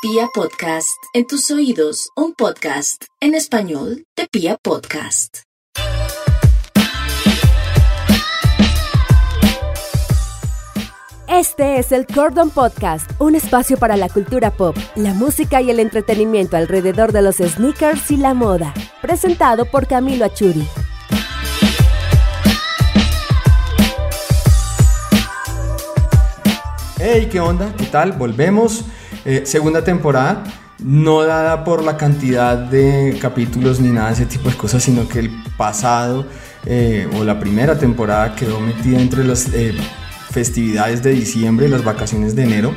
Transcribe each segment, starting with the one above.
Pia Podcast, en tus oídos, un podcast en español de Pia Podcast. Este es el Cordon Podcast, un espacio para la cultura pop, la música y el entretenimiento alrededor de los sneakers y la moda. Presentado por Camilo Achuri. Hey, ¿qué onda? ¿Qué tal? Volvemos. Eh, segunda temporada, no dada por la cantidad de capítulos ni nada de ese tipo de cosas, sino que el pasado eh, o la primera temporada quedó metida entre las eh, festividades de diciembre y las vacaciones de enero.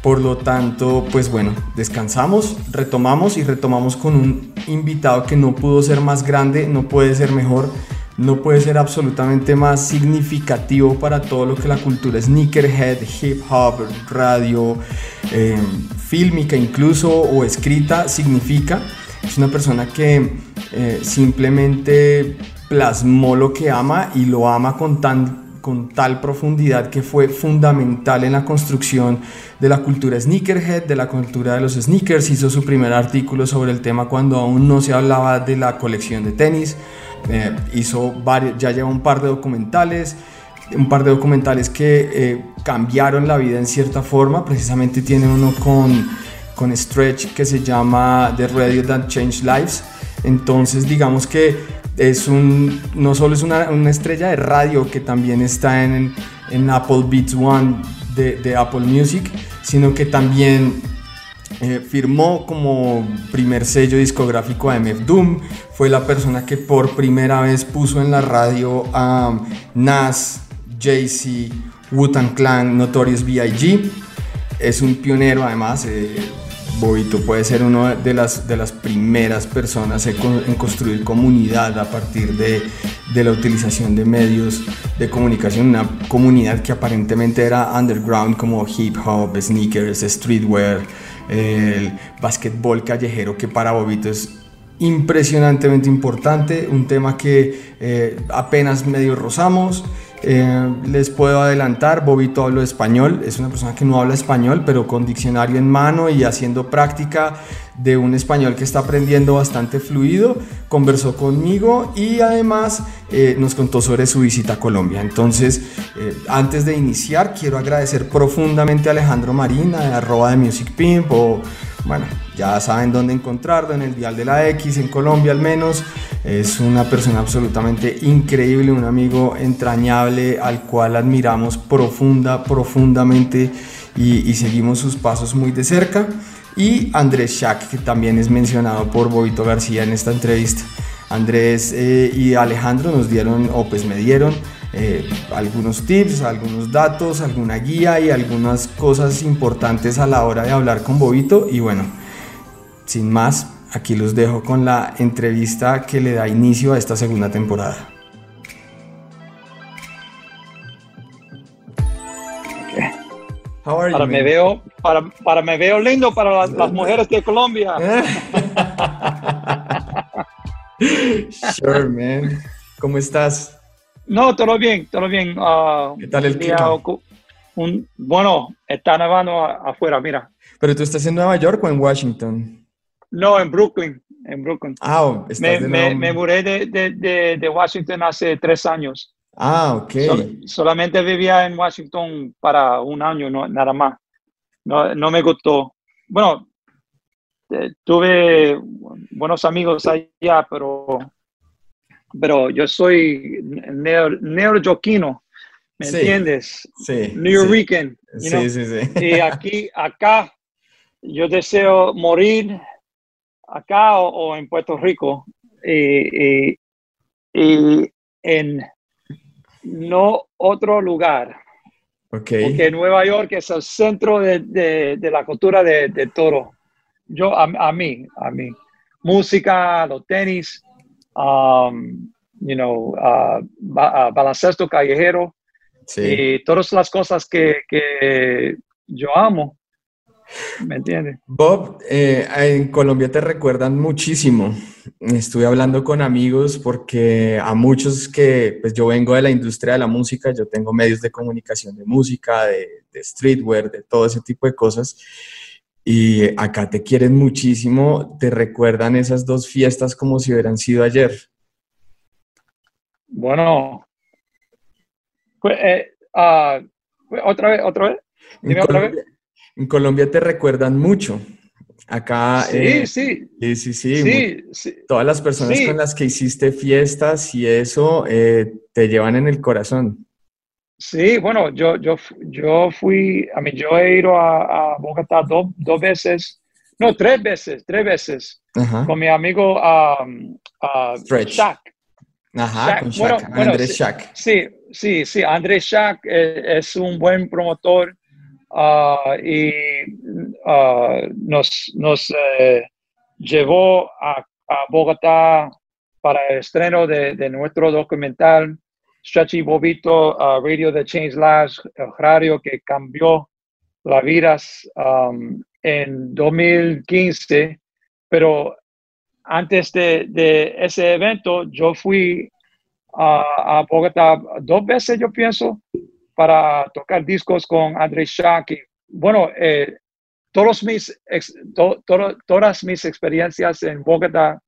Por lo tanto, pues bueno, descansamos, retomamos y retomamos con un invitado que no pudo ser más grande, no puede ser mejor no puede ser absolutamente más significativo para todo lo que la cultura sneakerhead, hip hop, radio, eh, fílmica incluso o escrita significa. Es una persona que eh, simplemente plasmó lo que ama y lo ama con tan con tal profundidad que fue fundamental en la construcción de la cultura sneakerhead, de la cultura de los sneakers. Hizo su primer artículo sobre el tema cuando aún no se hablaba de la colección de tenis. Eh, hizo varios, ya lleva un par de documentales, un par de documentales que eh, cambiaron la vida en cierta forma. Precisamente tiene uno con, con Stretch que se llama The Radio That Changed Lives. Entonces, digamos que es un, no solo es una, una estrella de radio que también está en, en Apple Beats One de, de Apple Music, sino que también eh, firmó como primer sello discográfico a MF Doom, fue la persona que por primera vez puso en la radio a Nas, Jay-Z, Wu-Tang Clan, Notorious B.I.G. Es un pionero además, eh, Bobito puede ser una de las, de las primeras personas en, construir comunidad a partir de, de, la utilización de medios de comunicación, una comunidad que aparentemente era underground como hip hop, sneakers, streetwear, el callejero que para Bobito es impresionantemente importante, un tema que eh, apenas medio rozamos. Eh, les puedo adelantar, Bobito habla español, es una persona que no habla español, pero con diccionario en mano y haciendo práctica de un español que está aprendiendo bastante fluido, conversó conmigo y además eh, nos contó sobre su visita a Colombia. Entonces, eh, antes de iniciar, quiero agradecer profundamente a Alejandro Marina, de arroba de Music Pimp, o bueno, ya saben dónde encontrarlo, en el Dial de la X, en Colombia al menos. Es una persona absolutamente increíble, un amigo entrañable al cual admiramos profunda, profundamente y, seguimos sus pasos muy de cerca y Andrés Shack, que también es mencionado por Bobito García en esta entrevista. Andrés eh, y Alejandro nos dieron, o pues me dieron, eh, algunos tips, algunos datos, alguna guía y algunas cosas importantes a la hora de hablar con Bobito. Y bueno, sin más, aquí los dejo con la entrevista que le da inicio a esta segunda temporada. para me veo para, para me veo lindo para las, mujeres de Colombia. sure, man. ¿Cómo estás? No, todo bien, todo bien. Uh, ¿Qué tal el clima? Un, bueno, está nevando afuera, mira. ¿Pero tú estás en Nueva York o en Washington? No, en Brooklyn, en Brooklyn. Ah, oh, me, me, me, mudé de, de, de Washington hace tres años. Ah, ok. solamente vivía en Washington para un año, no, nada más. No, no me gustó. Bueno, eh, tuve buenos amigos allá, pero, pero yo soy neoyorquino, ¿me entiendes? Sí. New York. Sí, sí, sí. Y aquí, acá, yo deseo morir acá o, en Puerto Rico. y, y en no otro lugar. Okay. Porque Nueva York es el centro de, de, la cultura de, de todo. Yo, a, mí, a mí. Música, los tenis, um, you know, uh, baloncesto callejero y todas las cosas que, que yo amo. ¿Me entiendes? Bob, eh, en Colombia te recuerdan muchísimo. Estuve hablando con amigos porque a muchos que, pues yo vengo de la industria de la música, yo tengo medios de comunicación de música, de, streetwear, de todo ese tipo de cosas. y acá te quieren muchísimo, te recuerdan esas dos fiestas como si hubieran sido ayer. Bueno, pues, eh, ah, otra vez, otra vez. En Colombia, en Colombia, te recuerdan mucho. Acá. Sí, eh, sí. Sí, sí, sí. Todas las personas con las que hiciste fiestas y eso eh, te llevan en el corazón. Sí, bueno, yo, yo, yo fui, a mí, yo he ido a, Bogotá dos, dos veces, no, tres veces, tres veces, con mi amigo um, uh, Shaq. Ajá, con Shaq, Andrés sí, Shaq. Sí, sí, sí, Andrés Shaq eh, es, un buen promotor uh, y uh, nos, eh, llevó a, Bogotá para el estreno de, nuestro documental Stretchy Bobito, uh, Radio de Change Lives, el radio que cambió las vidas um, en 2015, pero antes de, ese evento yo fui a Bogotá dos veces, yo pienso, para tocar discos con Andrés Shaki. bueno, eh, todos mis, todas mis experiencias en Bogotá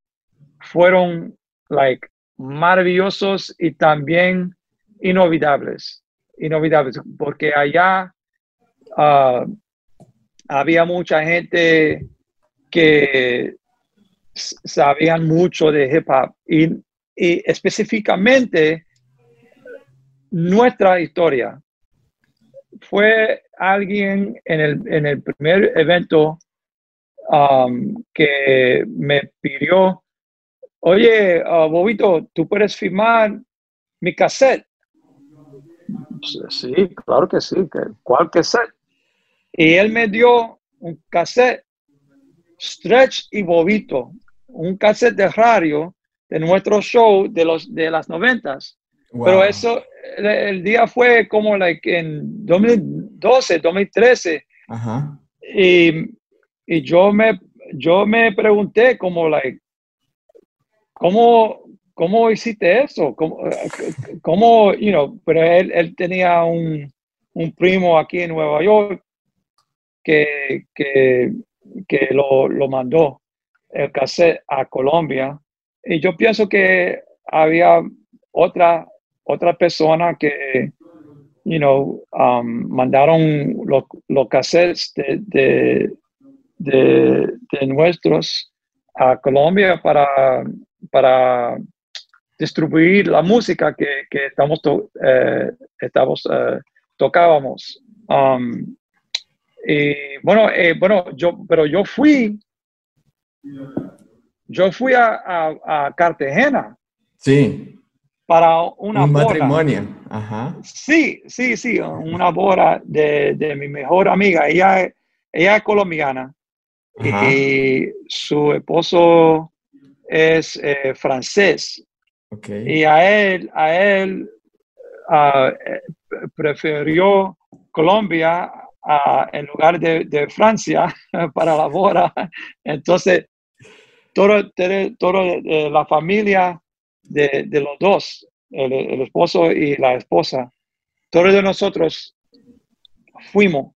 fueron like maravillosos y también inolvidables, inolvidables, porque allá ah, había mucha gente que sabían mucho de hip hop y, específicamente nuestra historia. Fue alguien en el, en el primer evento um, que me pidió oye, uh, Bobito, ¿tú puedes firmar mi cassette? Sí, claro que sí. ¿Cuál cassette? Y él me dio un cassette, Stretch y Bobito, un cassette de radio de nuestro show de, los, de las noventas. Pero eso, el, día fue como like en 2012, 2013. Ajá. Y, y yo, me, yo me pregunté como, like, ¿cómo, cómo hiciste eso? ¿Cómo, cómo you know, pero él, él tenía un, un, primo aquí en Nueva York que, que, que lo, lo, mandó el cassette a Colombia. Y yo pienso que había otra, otra persona que, you know, um, mandaron los, los cassettes de, de, de, de nuestros a Colombia para para distribuir la música que, que estamos, eh, estamos eh, tocábamos. Um, y bueno, eh, bueno, yo, pero yo fui, yo fui a, a, Cartagena. Sí. Para una Un matrimonio. Ajá. Sí, sí, sí, una boda de, de mi mejor amiga. Ella, ella es colombiana. Y su esposo es eh, francés. Y a él, a él eh, prefirió Colombia en lugar de, Francia para la boda. Entonces, todo, todo la familia de, los dos, el, el, esposo y la esposa, todos de nosotros fuimos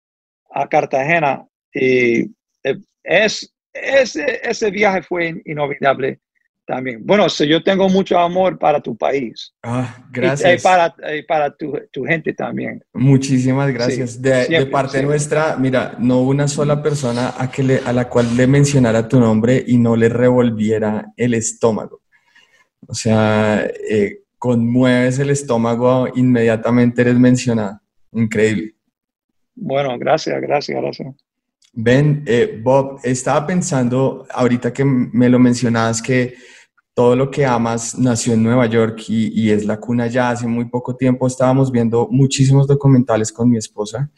a Cartagena y eh, es ese, ese viaje fue inolvidable también. Bueno, si yo tengo mucho amor para tu país. Ah, gracias. Y, para, para tu, tu, gente también. Muchísimas gracias. de, parte nuestra, mira, no una sola persona a, que le, a la cual le mencionara tu nombre y no le revolviera el estómago. O sea, eh, conmueves el estómago, inmediatamente eres mencionada. Increíble. Bueno, gracias, gracias, gracias. Ben, eh, Bob, estaba pensando ahorita que me lo mencionabas que todo lo que amas nació en Nueva York y, es la cuna ya hace muy poco tiempo. Estábamos viendo muchísimos documentales con mi esposa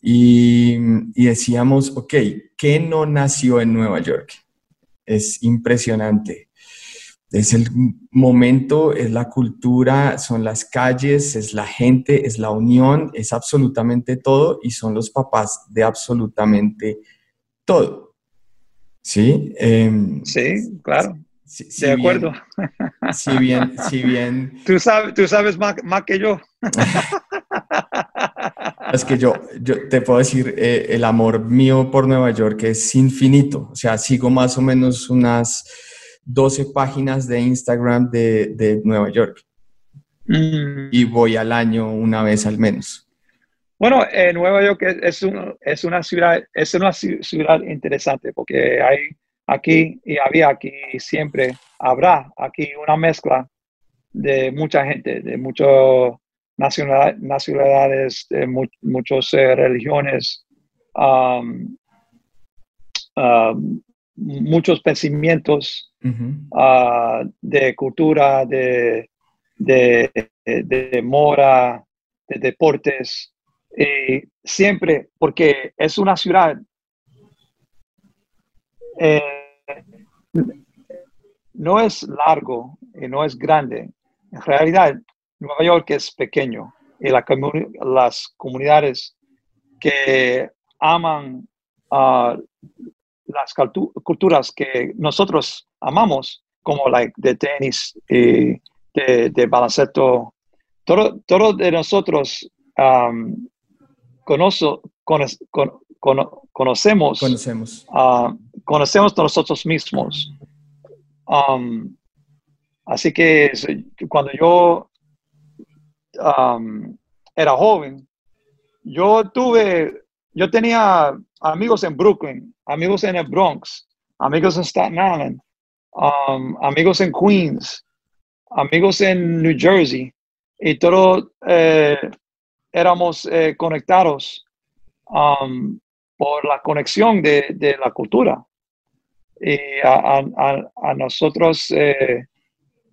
y, y decíamos, ok, ¿qué no nació en Nueva York? Es impresionante es el momento, es la cultura, son las calles, es la gente, es la unión, es absolutamente todo y son los papás de absolutamente todo. ¿Sí? Em, sí, claro. de acuerdo. si bien, si bien. Tú sabes, tú sabes más, más que yo. Es que yo, yo te puedo decir, eh, el amor mío por Nueva York es infinito. O sea, sigo más o menos unas 12 páginas de Instagram de, de Nueva York. Mm. Y voy al año una vez al menos. Bueno, eh, Nueva York es, es, una ciudad, es una ciudad interesante porque hay aquí y había aquí siempre, habrá aquí una mezcla de mucha gente, de muchas nacionalidades, de muchas eh, religiones, um, um, muchos pensamientos uh, de cultura, de, de, de, mora, de deportes. Y siempre, porque es una ciudad eh, no es largo y no es grande. En realidad, Nueva York es pequeño y las comunidades que aman uh, las culturas que nosotros amamos, como la de tenis y de, baloncesto, todo, todo, de nosotros um, conocemos, conocemos, uh, conocemos nosotros mismos. Um, así que cuando yo um, era joven, yo tuve, yo tenía amigos en Brooklyn, amigos en el Bronx, amigos en Staten Island, um, amigos en Queens, amigos en New Jersey, y todos eh, éramos eh, conectados por la conexión de la cultura y a, nosotros eh,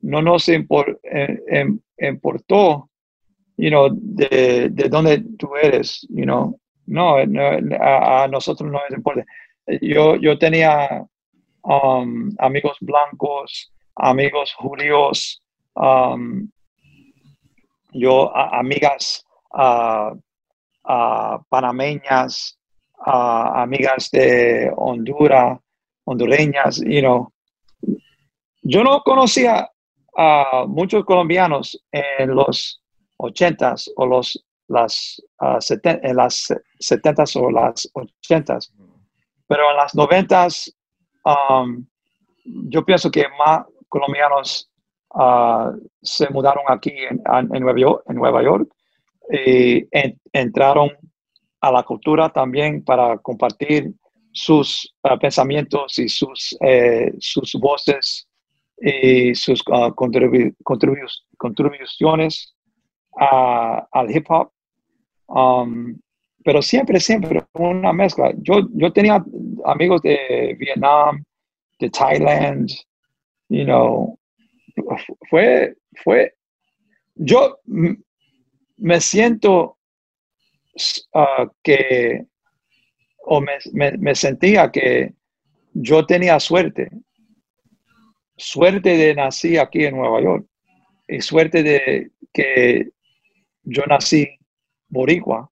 no nos em, importó, you know, de, de dónde tú eres, you know. No, a, nosotros no nos importa. Yo, yo tenía um, amigos blancos, amigos judíos, um, yo amigas panameñas, amigas de Honduras, hondureñas, you know. Yo no conocía a muchos colombianos en los 80s o los, las, uh, en las 70s o las 80s, pero en las 90s um, yo pienso que más colombianos uh, se mudaron aquí en, Nueva York, y entraron a la cultura también para compartir sus ah, pensamientos y sus, eh, sus voces y sus uh, contribuciones al hip hop. Um, pero siempre, siempre una mezcla. Yo, yo tenía amigos de Vietnam, de Thailand, you know, fue, fue, yo me siento uh, que o me, sentía que yo tenía suerte, suerte de nací aquí en Nueva York y suerte de que yo nací boricua,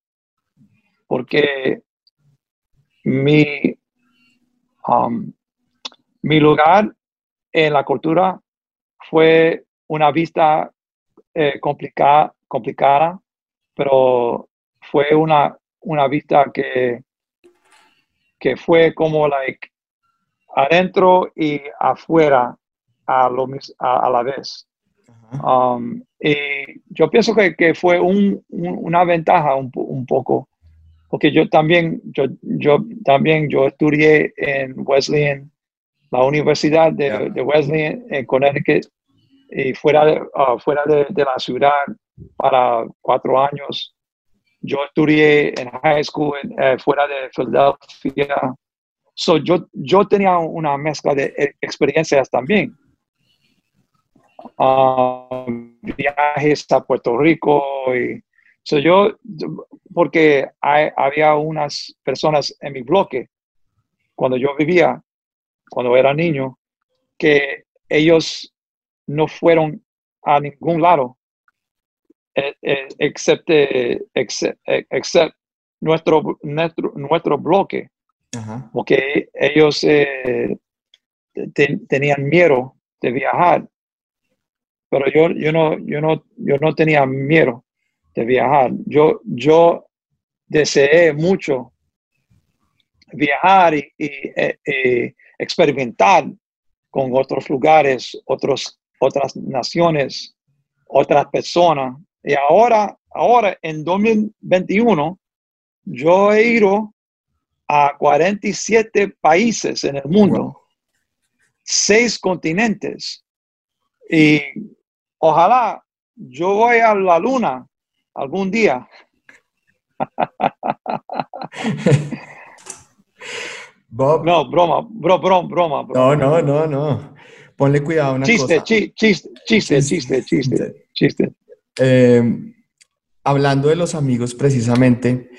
porque mi, um, mi lugar en la cultura fue una vista eh, complicada, complicada, pero fue una, una vista que que fue como like adentro y afuera a, lo, a, a la vez. Um, y yo pienso que, que fue un, una ventaja un, un, poco, porque yo también, yo, yo también, yo estudié en Wesleyan, la Universidad de, de Wesleyan en Connecticut, y fuera de, uh, fuera de, de, la ciudad para cuatro años yo estudié en high school eh, fuera de Filadelfia. So, yo, yo tenía una mezcla de e, experiencias también. Um, viajes a Puerto Rico y so yo porque había unas personas en mi bloque cuando yo vivía cuando era niño que ellos no fueron a ningún lado excepto except, nuestro, nuestro, nuestro bloque, porque ellos eh, tenían miedo de viajar, pero yo, yo, no, yo, no, yo no tenía miedo de viajar. Yo, yo deseé mucho viajar y, y, experimentar con otros lugares, otros, otras naciones, otras personas. Y ahora, ahora en 2021, yo he ido a 47 países en el mundo, seis continentes. Y ojalá yo voy a la luna algún día. Bob. No, broma, bro, broma, broma, No, no, no, no. Ponle cuidado a una chiste, cosa. chiste, chiste, chiste, chiste, chiste. Eh, hablando de los amigos precisamente,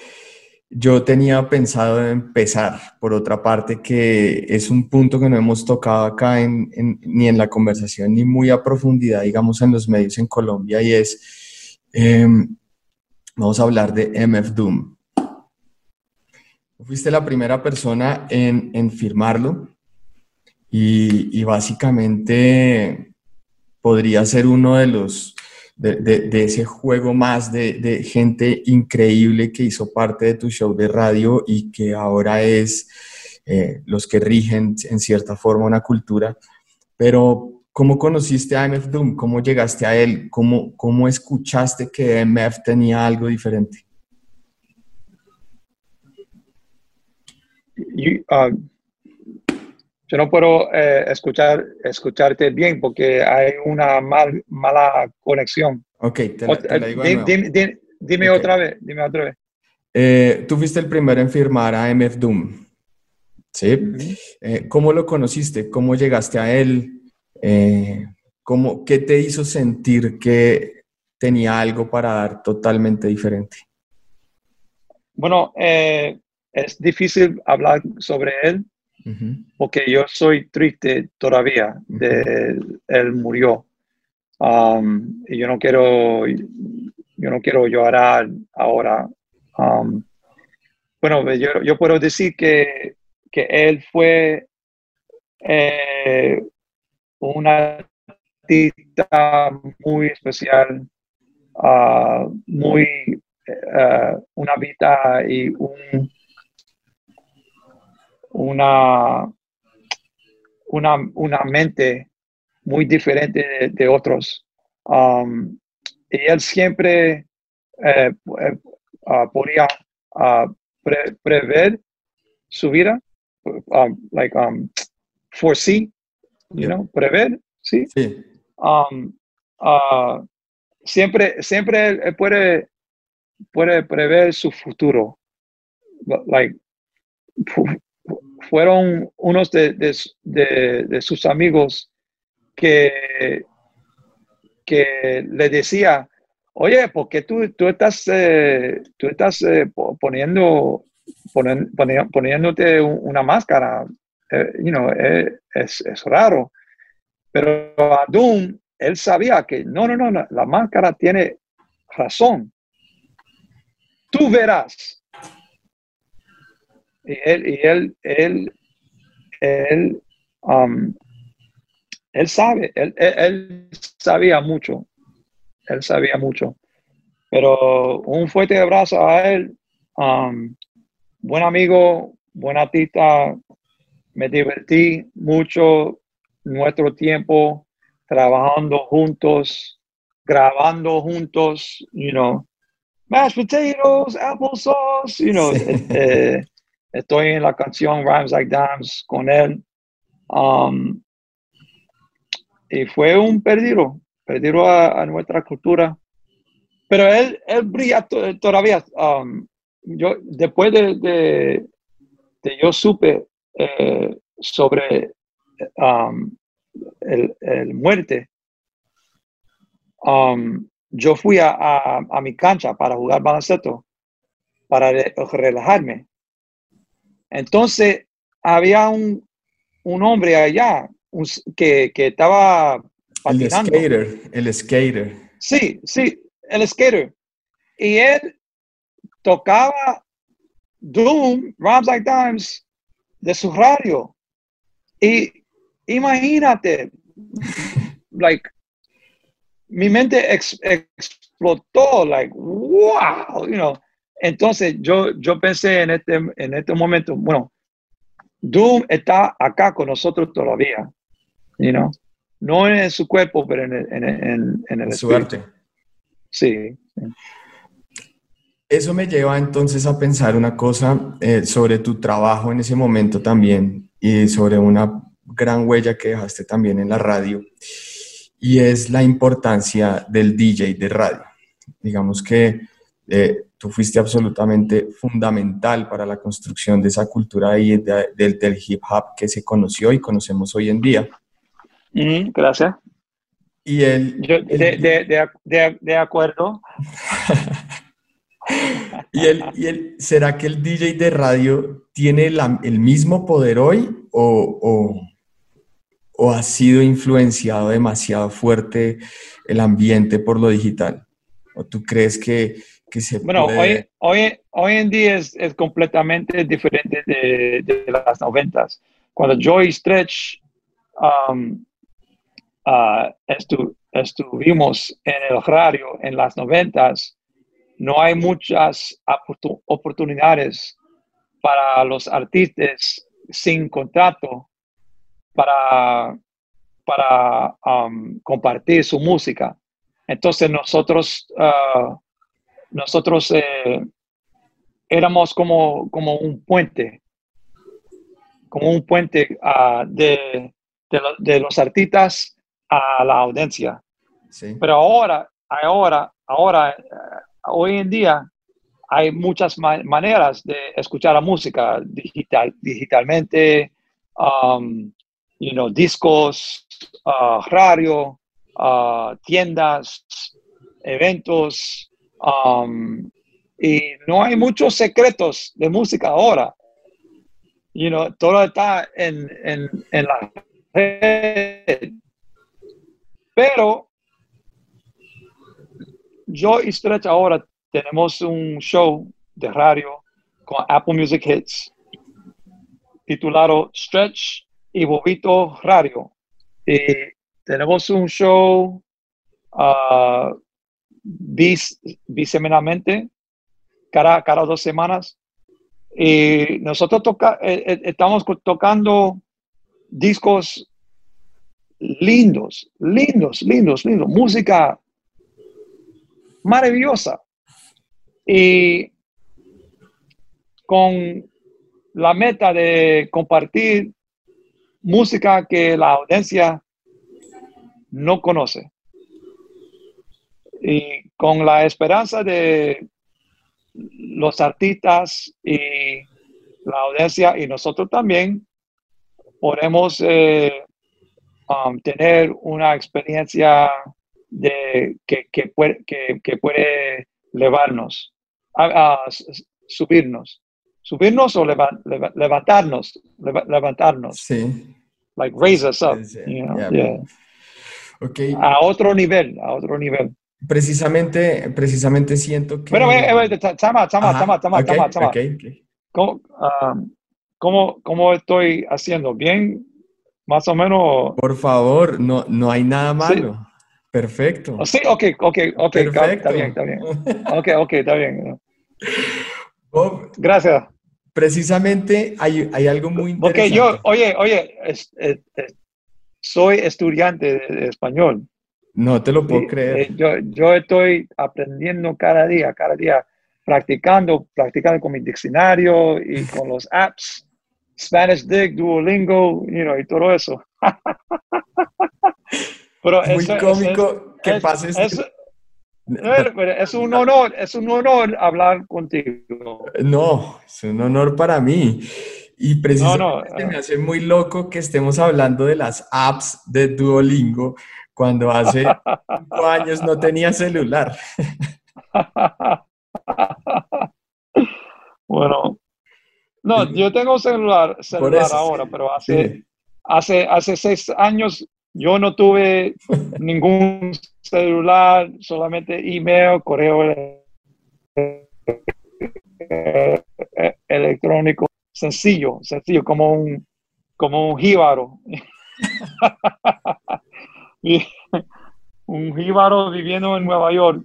yo tenía pensado empezar por otra parte, que es un punto que no hemos tocado acá en, ni en la conversación ni muy a profundidad, digamos, en los medios en Colombia, y es, em, vamos a hablar de MF Doom. Fuiste la primera persona en, en firmarlo y, y básicamente podría ser uno de los de, ese juego más de, gente increíble que hizo parte de tu show de radio y que ahora es eh, los que rigen en cierta forma una cultura. Pero, ¿cómo conociste a MF Doom? ¿Cómo llegaste a él? ¿Cómo, cómo escuchaste que MF tenía algo diferente? Uh, yo no puedo eh, escuchar, escucharte bien porque hay una mal, mala conexión. Ok, te la, digo de dime, otra vez, dime otra vez. Eh, tú fuiste el primero en firmar a MF Doom. ¿Sí? Eh, ¿Cómo lo conociste? ¿Cómo llegaste a él? ¿Cómo, ¿Qué te hizo sentir que tenía algo para dar totalmente diferente? Bueno, es difícil hablar sobre él porque yo soy triste todavía de él murió. Um, y yo no quiero, yo no quiero llorar ahora. Um, bueno, yo, puedo decir que, que él fue eh, una artista muy especial, uh, muy, uh, una vida y un una, una, una mente muy diferente de, otros. Um, y él siempre ah, podía ah, prever su vida, like um, foresee, you know, prever, ¿sí? sí. Um, uh, siempre, siempre él puede, puede prever su futuro. Like, fueron unos de, sus amigos que, que le decía, oye, ¿por qué tú, tú estás, eh, tú estás eh, poniendo, poniéndote una máscara? Eh, you know, es, es, raro. Pero a Doom, él sabía que no, no, no, la máscara tiene razón. Tú verás y él, y él, él, él, um, él sabe, él, él, sabía mucho, él sabía mucho. Pero un fuerte abrazo a él, um, buen amigo, buena artista, me divertí mucho nuestro tiempo trabajando juntos, grabando juntos, you know, mashed potatoes, applesauce, you know, eh, Estoy en la canción Rhymes Like Dimes con él. Um, y fue un perdido, perdido a, nuestra cultura. Pero él, él brilla todavía. Um, yo, después de, de, yo supe eh, sobre um, el, el, muerte, yo fui a, a, mi cancha para jugar baloncesto, para relajarme. Entonces, había un, hombre allá que, estaba patinando. El skater, el skater. Sí, sí, el skater. Y él tocaba Doom, Rhymes Like Dimes, de su radio. Y imagínate, like, mi mente explotó, like, wow, you know, entonces yo, yo pensé en este, en este momento, bueno, Doom está acá con nosotros todavía, you know? no en su cuerpo, pero en el, en, en, en el Su arte. Sí. Eso me lleva entonces a pensar una cosa eh, sobre tu trabajo en ese momento también y sobre una gran huella que dejaste también en la radio y es la importancia del DJ de radio. Digamos que eh, tú fuiste absolutamente fundamental para la construcción de esa cultura de- del, del hip hop que se conoció y conocemos hoy en día. Mm, gracias. Y el, Yo, el- de, de, de, de, de acuerdo. y el, y el- ¿será que el DJ de radio tiene la- el mismo poder hoy o, o- o ha sido influenciado demasiado fuerte el ambiente por lo digital? ¿O tú crees que, que se Bueno, puede- hoy, hoy, hoy en día es, es completamente diferente de, de las noventas. Cuando Joy Stretch um, ah, estu- estuvimos en el radio en las noventas, no hay muchas oportu- oportunidades para los artistas sin contrato para, para um, compartir su música. Entonces nosotros, ah, nosotros eh, éramos como, como un puente, como un puente ah, de, de, lo- de los artistas a la audiencia. Sí. Pero ahora, ahora, ahora, hoy en día hay muchas ma- maneras de escuchar la música digital, digitalmente, um, you know, discos, ah, radio, ah, tiendas, eventos, um, y no hay muchos secretos de música ahora. You know, todo está en, en, en la red. Pero yo y Stretch ahora tenemos un show de radio con Apple Music Hits titulado Stretch y Bobito Radio. Tenemos un show ah, bis, bisemanalmente, cada, cada dos semanas. Y nosotros eh, eh, estamos tocando discos lindos, lindos, lindos, lindos, música maravillosa. Y con la meta de compartir música que la audiencia no conoce. Y con la esperanza de los artistas y la audiencia y nosotros también podemos eh, um, tener una experiencia de, que, que puede, que, que puede elevarnos, a, subirnos. Subirnos o leva- leva- levantarnos, leva- levantarnos, Sí. like raise us up, Sí, you know, yeah. yeah. Ok. a otro nivel, a otro nivel. Precisamente, precisamente siento que... Pero. ¿Cómo, cómo- cómo estoy haciendo? ¿Bien? Más o menos. Por favor, no, no hay nada Sí. Perfecto. Oh, Sí, ok, ok, ok, Perfecto. está bien, está bien. Ok, ok, está bien. Bob, Gracias. precisamente hay, hay algo muy interesante. yo, oye, oye, es- es- es- soy estudiante de, español. No te lo puedo Y, creer. eh, yo, yo estoy aprendiendo cada día, cada día, practicando, practicando con mi diccionario y con los apps, Spanish Dig, Duolingo, you know, y todo eso. Pero Es muy eso- eso cómico que es- pases... eso- es un honor, es un honor hablar contigo. No, es un honor para mí. Y precisamente no, se me ah. hace muy loco que estemos hablando de las apps de Duolingo cuando hace cinco años no tenía celular. bueno, no, yo tengo celular, celular eso, ahora, pero hace, Sí. hace, hace seis años yo no tuve ningún celular, solamente email, correo ele- electrónico, sencillo, sencillo, como un, como un jíbaro. Un jíbaro viviendo en Nueva York.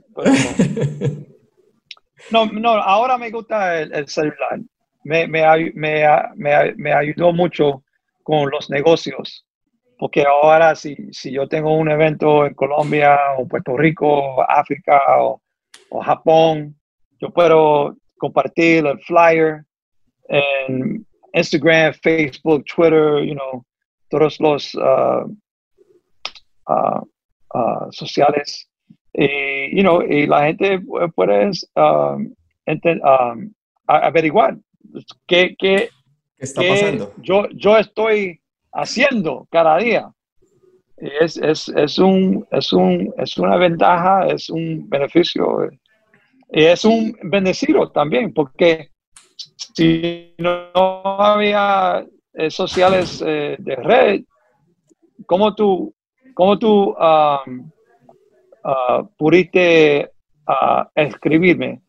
no, no, ahora me gusta el, el celular. Me, me, me, me, ayudó mucho con los negocios. Porque ahora si, si yo tengo un evento en Colombia o Puerto Rico, África o, o Japón, yo puedo compartir el flyer en Instagram, Facebook, Twitter, you know, todos los uh, uh, uh, sociales. Y, you know, y la gente puede um, um, averiguar qué, qué, está pasando. Yo, yo estoy haciendo cada día. Es, es, es, un, es, un, es una ventaja, es un beneficio y es un bendecido también, porque si no había eh, sociales eh, de red, ¿cómo tú, cómo tú um, uh, pudiste uh, escribirme?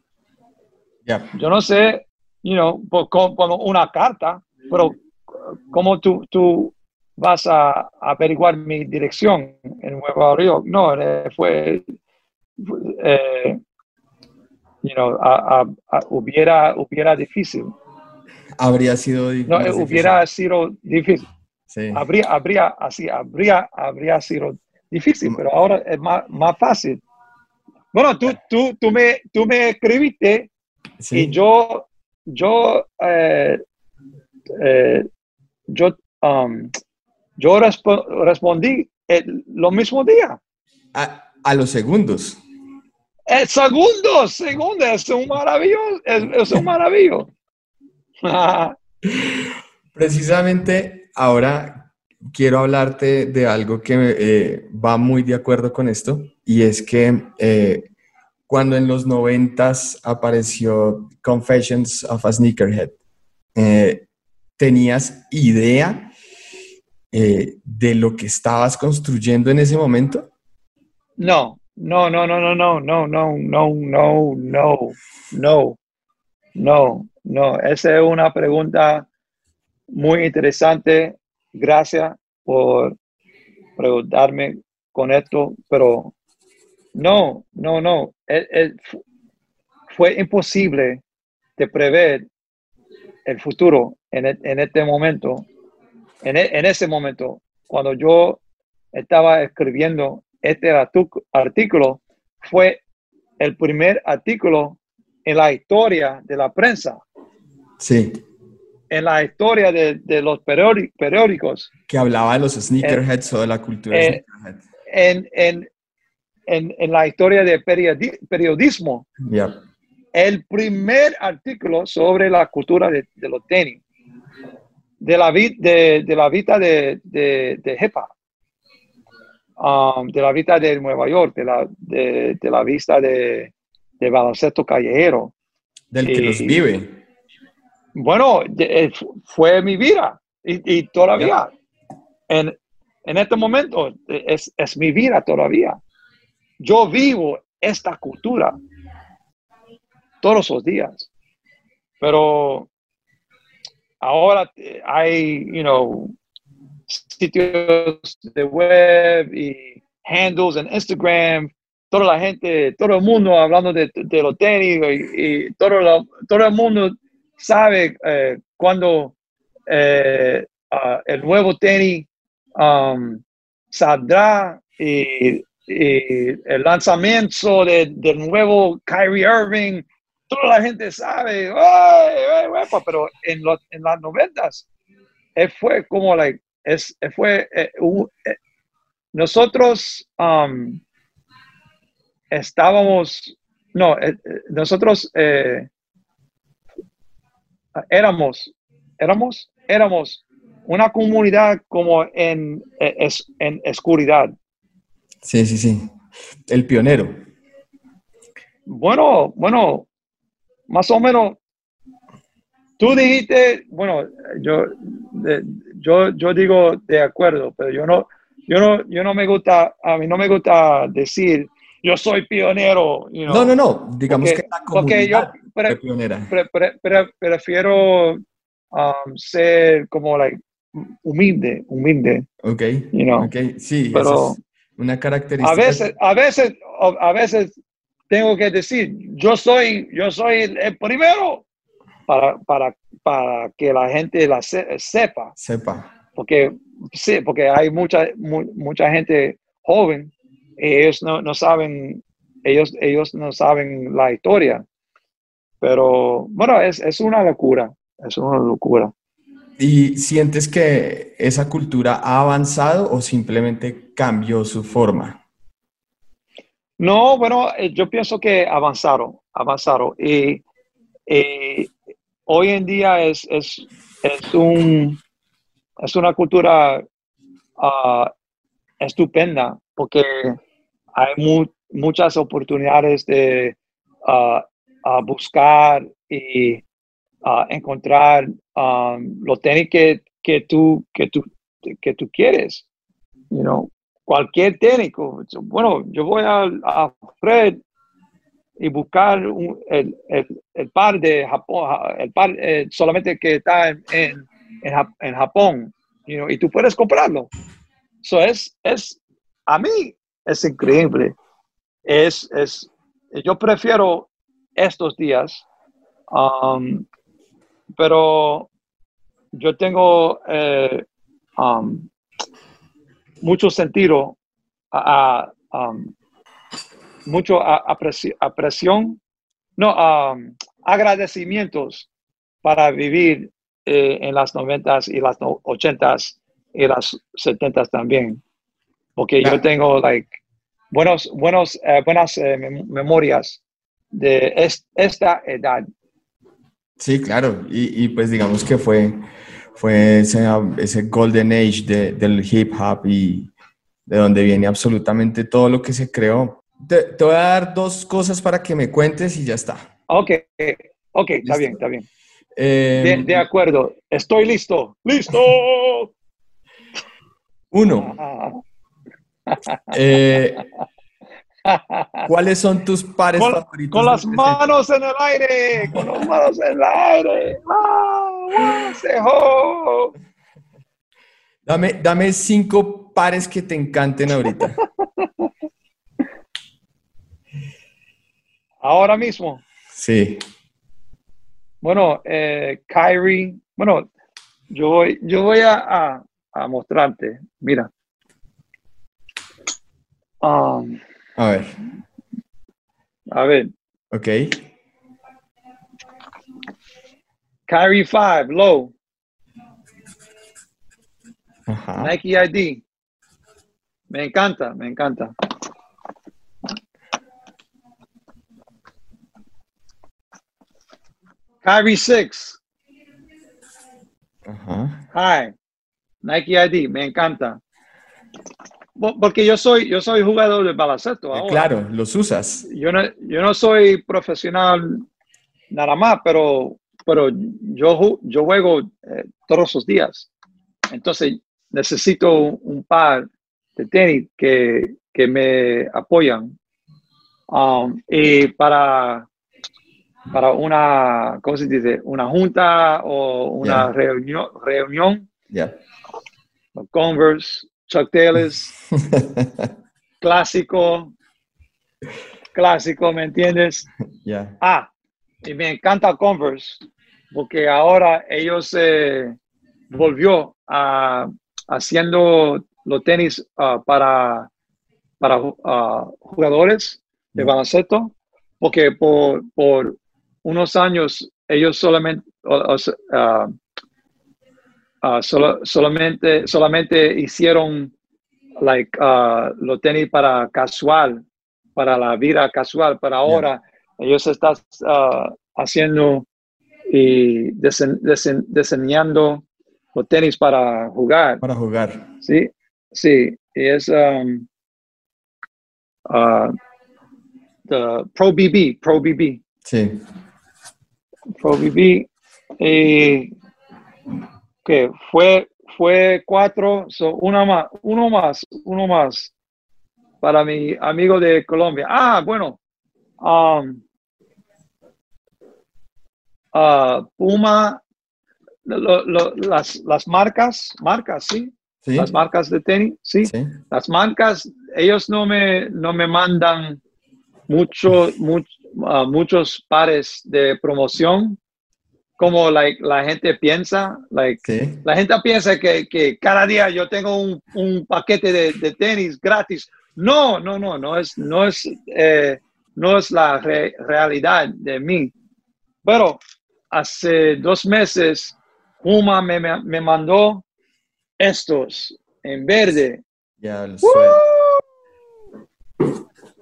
Yo no sé, you know, como una carta, pero ¿cómo tú, tú vas a averiguar mi dirección en Nueva York? No, eh, fue, eh, you know, hubiera, hubiera difícil. Habría sido difícil. No, hubiera sido difícil. Sí. Habría, habría, así, habría, habría sido difícil, mm. pero ahora es más, más fácil. Bueno, tú, tú, tú, me, tú me escribiste y yo, yo, eh, eh, yo, um, yo respondí el, lo mismo día. A, a los segundos. El segundo, segundo, es un maravilloso, es, un maravilloso. Precisamente ahora quiero hablarte de algo que eh, va muy de acuerdo con esto y es que eh, cuando en los noventas apareció Confessions of a Sneakerhead, eh, ¿tenías idea de lo que estabas construyendo en ese momento? No, no, no, no, no, no, no, no, no, no, no, no, no, no. Esa es una pregunta muy interesante. Gracias por preguntarme con esto, pero no, no, no. fue imposible de prever el futuro en, en este momento, en, en ese momento, cuando yo estaba escribiendo este artículo fue el primer artículo en la historia de la prensa. Sí. En la historia de, los periódicos. Que hablaba de los sneakerheads o de la cultura en, en, en, en, la historia de periodismo. El primer artículo sobre la cultura de, los tenis. De la, de, de la vida de, de, de Um, de la vista de Nueva York, de la, de, la vista de, baloncesto callejero. Del que los vive. Bueno, eh, fue mi vida y, y todavía. En, en, este momento es, es mi vida todavía. Yo vivo esta cultura todos los días. Pero ahora hay, you know, sitios de web y handles en Instagram, toda la gente, todo el mundo hablando de, de los tenis y, todo, todo el mundo sabe eh, cuando eh, ah, el nuevo tenis um, saldrá y, el lanzamiento de, del nuevo Kyrie Irving, toda la gente sabe, pero en, las noventas fue como like, es, fue, eh, eh, nosotros um, estábamos, no, eh, nosotros éramos, éramos, éramos una comunidad como en, en oscuridad. Sí, sí, sí. El pionero. Bueno, bueno, más o menos Tú dijiste, bueno, yo, yo, yo digo de acuerdo, pero yo no, yo no, yo no me gusta, a mí no me gusta decir, yo soy pionero. no, no, no, digamos que la comunidad porque yo pionera. prefiero um, ser como like, humilde, humilde. Ok, you know? okay. sí, pero una característica. A veces, a veces, a veces tengo que decir, yo soy, yo soy el primero para, para, para que la gente la sepa. Sepa. Porque, sí, porque hay mucha, mucha gente joven y ellos no, no saben, ellos, ellos no saben la historia. Pero bueno, es, es una locura, es una locura. ¿Y sientes que esa cultura ha avanzado o simplemente cambió su forma? No, bueno, eh, yo pienso que avanzaron, avanzaron. Y, hoy en día es, es, es, un, es una cultura ah, estupenda porque hay muchas oportunidades de ah, buscar y encontrar um, que, que, tú, que, tú, que tú quieres. You know, cualquier técnico. Bueno, yo voy a, a Fred y buscar el, el, el, par de Japón, el par eh, solamente que está en, en, en Japón, you know, y tú puedes comprarlo. Eso es, es, a mí es increíble. Es, es, yo prefiero estos días um, pero yo tengo eh, um, mucho sentido, a, um, mucho apresión, no, um, agradecimientos para vivir eh, en las noventas y las ochentas y las setentas también, porque yo tengo like buenos, buenos, eh, buenas memorias de esta edad. Sí, claro, y, pues digamos que fue, fue ese, ese golden age del hip hop y de donde viene absolutamente todo lo que se creó. Te, voy a dar dos cosas para que me cuentes y ya está. Ok, ok, está bien, está bien. de, em, acuerdo, estoy listo. ¡Listo! Uno. Eh, ¿Cuáles son tus pares favoritos? Con las manos en el aire, con las manos en el aire. Dame, dame cinco pares que te encanten ahorita. Ahora mismo. Sí. Bueno, eh, Kyrie, bueno, yo voy, yo voy a, a, mostrarte. Mira. Um, a ver. A ver. Ok. Kyrie 5, low. Nike ID. Me encanta, me encanta. Kyrie 6. Ajá. Hi. Nike ID, me encanta. Porque yo soy, yo soy jugador de baloncesto. Eh, claro, los usas. Yo no, yo no soy profesional nada más, pero, pero yo, yo juego eh, todos los días. Entonces necesito un par de tenis que, que me apoyan. Um, y para, para una, ¿cómo se dice? Una junta o una reunión, reunión Converse, Chuck Taylors, clásico, clásico, ¿me entiendes? Ah, y me encanta Converse, porque ahora ellos eh, volvió a haciendo los tenis ah, para, para ah, jugadores de baloncesto, porque por, por unos años ellos solamente uh, uh, solamente, solamente hicieron like, uh, lo tenis para casual, para la vida casual, pero ahora ellos están haciendo y diseñando los tenis para jugar. Para jugar. Sí, sí, y es um, Pro BB, Pro BB. Sí. Pro BB. Y que fue, fue cuatro, so una más, uno más, uno más para mi amigo de Colombia. Ah, bueno. Um, uh, Puma, las, las marcas, marcas, ¿sí? Las marcas de tenis, ¿sí? Las marcas, ellos no me, no me mandan mucho, uh, muchos pares de promoción, como like, la gente piensa. Like, La gente piensa que, que, cada día yo tengo un, un paquete de, de, tenis gratis. No, no, no, no es, no es, eh, no es la realidad de mí. Pero hace dos meses, Puma me, me mandó estos en verde. Ya, el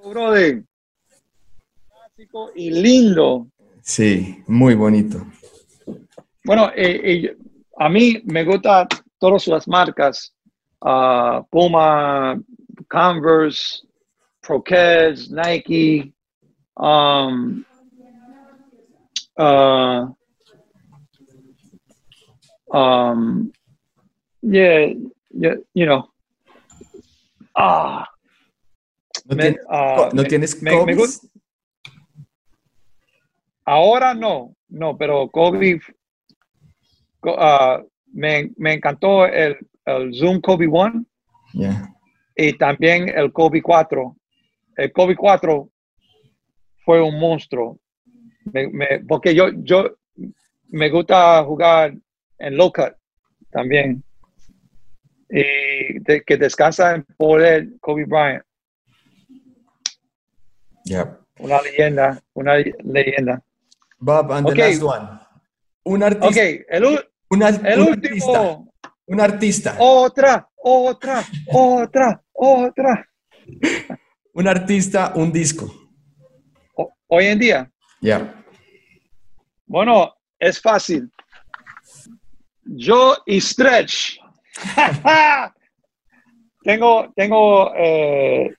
Brother. Clásico y lindo. Sí, muy bonito. Bueno, eh, eh, a mí me gustan todas las marcas. Uh, Puma, Converse, Proquez, Nike. Um, uh, um, yeah, yeah, you know. Ah. ¿No, me, uh, ¿no tienes me, me Ahora no, no, pero Kobe uh, me, me, encantó el, el, Zoom Kobe One yeah. y también el Kobe 4. El Kobe 4 fue un monstruo. Me, me, porque yo, yo me gusta jugar en low cut también. Y de, que descansa en poder Kobe Bryant. Yep. Una leyenda, una leyenda. Bob, and the last one. Un artista. Okay, el, un, el un último. Artista, un artista. Otra, otra, otra, otra. un artista, un disco. O, hoy en día. Ya. Bueno, es fácil. Yo y Stretch. tengo tengo eh,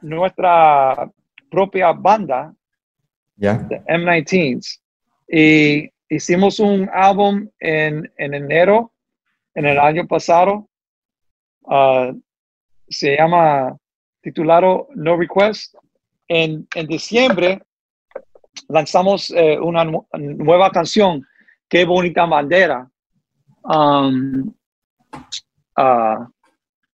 nuestra propia banda yeah. de M19s y hicimos un álbum en, en enero en el año pasado uh, se llama titulado No Request en, en diciembre lanzamos eh, una nu nueva canción qué bonita bandera um, uh,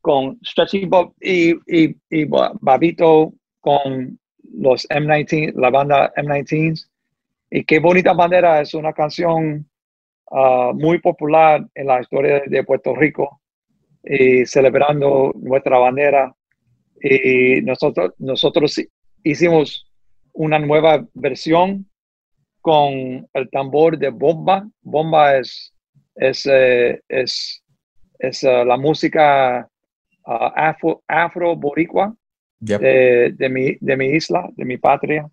con Stretchy Bob y, y, y, Babito con los M19, la banda M19s. Y qué bonita bandera es una canción uh, muy popular en la historia de Puerto Rico y celebrando nuestra bandera. Y nosotros, nosotros hicimos una nueva versión con el tambor de bomba. Bomba es, es, eh, es, es uh, la música uh, afro, afro boricua yep. de, de, mi, de mi isla, de mi patria.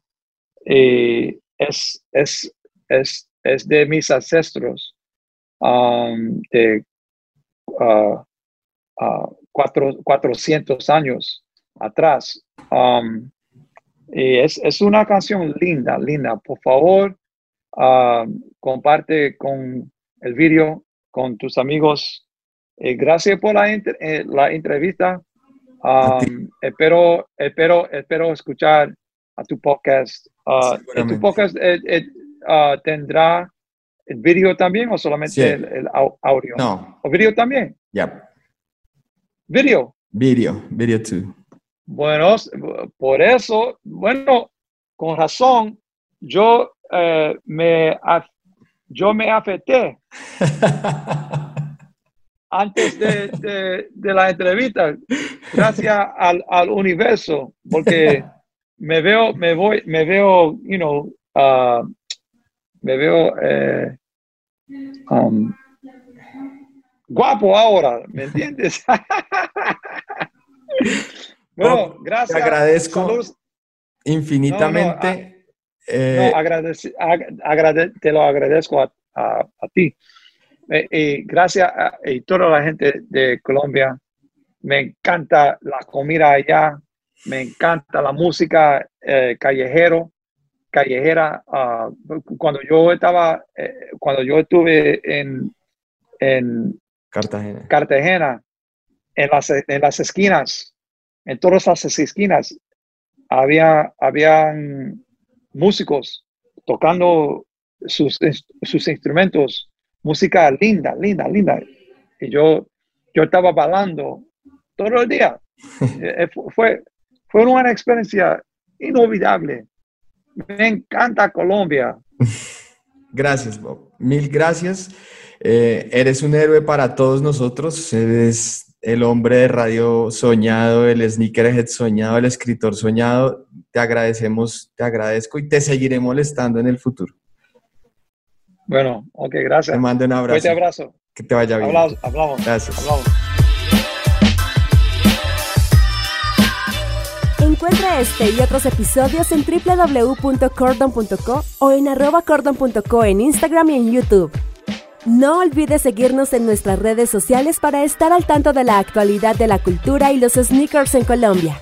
Y es, es, es, es de mis ancestros um, de uh, uh, cuatro, 400 años atrás. Um, y es, es, una canción linda, linda. Por favor, uh, comparte con el vídeo con tus amigos. Eh, gracias por la, eh, la entrevista. Um, espero, espero, espero escuchar a tu podcast. Uh, ¿Tu podcast eh, eh, uh, tendrá el vídeo también o solamente Sí. el, el au- audio? No. ¿O vídeo también? Yep. ¿Vídeo? Video. Video too. Bueno, por eso, bueno, con razón, yo eh, me, yo me afecté antes de, de- de la entrevista, gracias al, al universo, porque me veo, me voy, me veo, you know, uh, me veo eh, um, guapo ahora, ¿me entiendes? bueno, gracias. te agradezco. Infinitamente. eh, No, agradece- ag- agrade- te lo agradezco a, a- a ti. Eh, y gracias a y toda la gente de Colombia. Me encanta la comida allá. Me encanta la música eh, callejero, callejera. Ah, cuando yo estaba, eh, cuando yo estuve en, en Cartagena. Cartagena, en las, en las esquinas, en todas las esquinas, había, habían músicos tocando sus, sus instrumentos, música linda, linda, linda. Y yo, yo estaba bailando todo el día. Eh, fu- fue, fue una experiencia inolvidable. Me encanta Colombia. Gracias, Bob. Mil gracias. Eh, eres un héroe para todos nosotros. Eres el hombre de radio soñado, el sneakerhead soñado, el escritor soñado. Te agradecemos, te agradezco y te seguiré molestando en el futuro. Bueno, ok, gracias. Te mando un abrazo. Fuerte abrazo. Que te vaya bien. Hablamos. hablamos Gracias. Hablamos. Encuentra este y otros episodios en www.cordon.co o en arroba cordon.co en Instagram y en YouTube. No olvides seguirnos en nuestras redes sociales para estar al tanto de la actualidad de la cultura y los sneakers en Colombia.